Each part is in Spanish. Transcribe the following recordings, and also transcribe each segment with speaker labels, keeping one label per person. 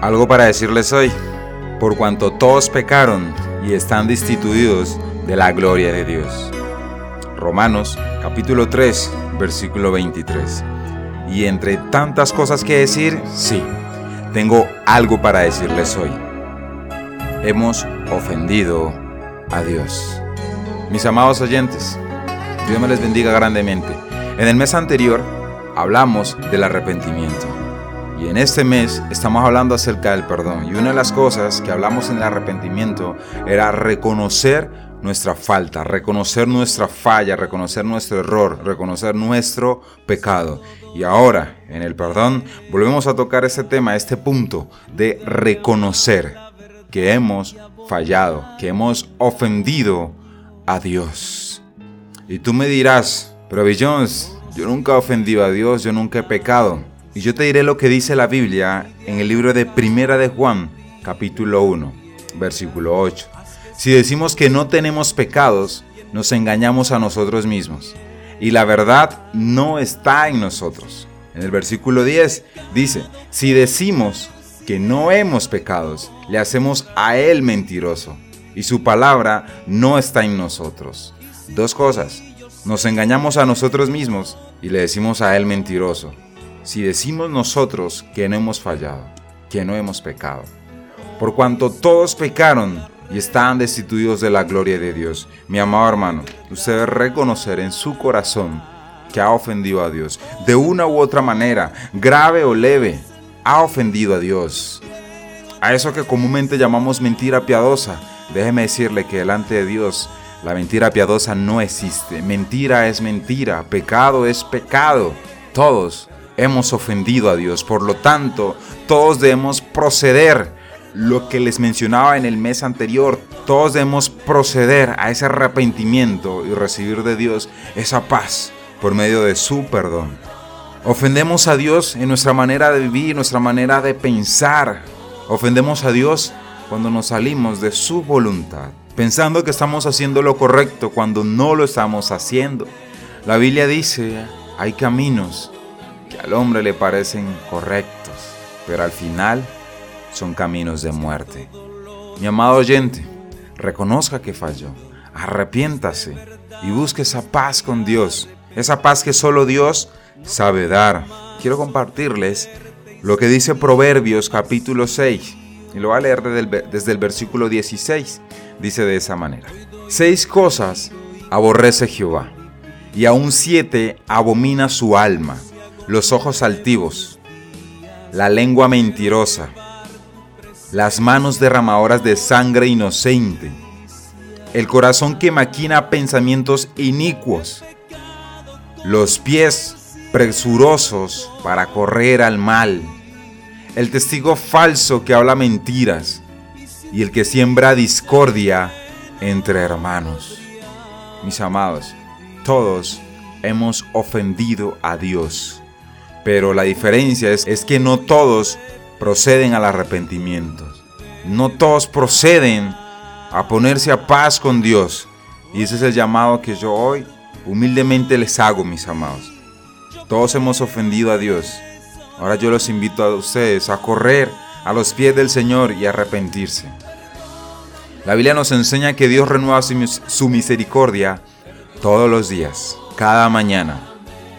Speaker 1: Algo para decirles hoy, por cuanto todos pecaron y están destituidos de la gloria de Dios. Romanos capítulo 3, versículo 23. Y entre tantas cosas que decir, sí, tengo algo para decirles hoy. Hemos ofendido a Dios. Mis amados oyentes, Dios me les bendiga grandemente. En el mes anterior hablamos del arrepentimiento. Y en este mes estamos hablando acerca del perdón. Y una de las cosas que hablamos en el arrepentimiento era reconocer nuestra falta, reconocer nuestra falla, reconocer nuestro error, reconocer nuestro pecado. Y ahora, en el perdón, volvemos a tocar este tema, este punto de reconocer que hemos fallado, que hemos ofendido a Dios. Y tú me dirás, pero Jones, yo nunca he ofendido a Dios, yo nunca he pecado. Y yo te diré lo que dice la Biblia en el libro de Primera de Juan, capítulo 1, versículo 8. Si decimos que no tenemos pecados, nos engañamos a nosotros mismos. Y la verdad no está en nosotros. En el versículo 10 dice, si decimos que no hemos pecados, le hacemos a Él mentiroso. Y su palabra no está en nosotros. Dos cosas. Nos engañamos a nosotros mismos y le decimos a Él mentiroso si decimos nosotros que no hemos fallado, que no hemos pecado. Por cuanto todos pecaron y están destituidos de la gloria de Dios. Mi amado hermano, usted debe reconocer en su corazón que ha ofendido a Dios. De una u otra manera, grave o leve, ha ofendido a Dios. A eso que comúnmente llamamos mentira piadosa, déjeme decirle que delante de Dios la mentira piadosa no existe. Mentira es mentira, pecado es pecado. Todos hemos ofendido a Dios. Por lo tanto, todos debemos proceder. Lo que les mencionaba en el mes anterior, todos debemos proceder a ese arrepentimiento y recibir de Dios esa paz por medio de su perdón. Ofendemos a Dios en nuestra manera de vivir, nuestra manera de pensar. Ofendemos a Dios cuando nos salimos de su voluntad, pensando que estamos haciendo lo correcto cuando no lo estamos haciendo. La Biblia dice, hay caminos que al hombre le parecen correctos, pero al final son caminos de muerte. Mi amado oyente, reconozca que falló, arrepiéntase y busque esa paz con Dios, esa paz que solo Dios sabe dar. Quiero compartirles lo que dice Proverbios capítulo 6, y lo voy a leer desde el, desde el versículo 16. Dice de esa manera, seis cosas aborrece Jehová, y aún siete abomina su alma los ojos altivos, la lengua mentirosa, las manos derramadoras de sangre inocente, el corazón que maquina pensamientos inicuos, los pies presurosos para correr al mal, el testigo falso que habla mentiras y el que siembra discordia entre hermanos. Mis amados, todos hemos ofendido a Dios pero la diferencia es, es que no todos proceden al arrepentimiento. No todos proceden a ponerse a paz con Dios. Y ese es el llamado que yo hoy humildemente les hago, mis amados. Todos hemos ofendido a Dios. Ahora yo los invito a ustedes a correr a los pies del Señor y arrepentirse. La Biblia nos enseña que Dios renueva su misericordia todos los días, cada mañana.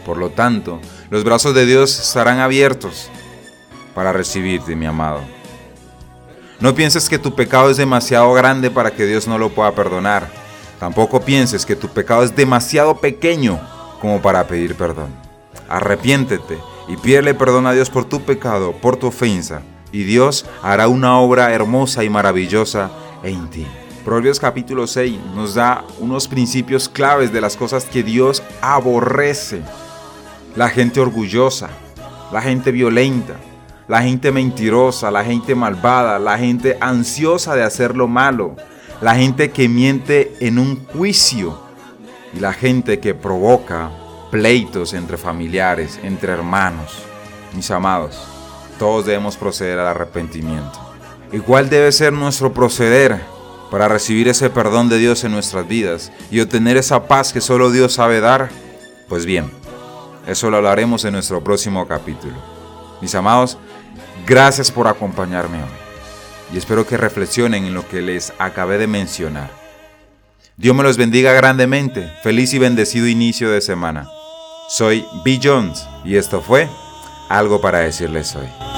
Speaker 1: Por lo tanto, los brazos de Dios estarán abiertos para recibirte, mi amado. No pienses que tu pecado es demasiado grande para que Dios no lo pueda perdonar. Tampoco pienses que tu pecado es demasiado pequeño como para pedir perdón. Arrepiéntete y pídele perdón a Dios por tu pecado, por tu ofensa, y Dios hará una obra hermosa y maravillosa en ti. Proverbios capítulo 6 nos da unos principios claves de las cosas que Dios aborrece la gente orgullosa, la gente violenta, la gente mentirosa, la gente malvada, la gente ansiosa de hacer lo malo, la gente que miente en un juicio y la gente que provoca pleitos entre familiares, entre hermanos. Mis amados, todos debemos proceder al arrepentimiento. ¿Y cuál debe ser nuestro proceder para recibir ese perdón de Dios en nuestras vidas y obtener esa paz que solo Dios sabe dar? Pues bien, eso lo hablaremos en nuestro próximo capítulo. Mis amados, Gracias por acompañarme hoy y espero que reflexionen en lo que les acabé de mencionar. Dios me los bendiga grandemente. Feliz y bendecido inicio de semana. Soy B. Jones y esto fue algo para decirles hoy.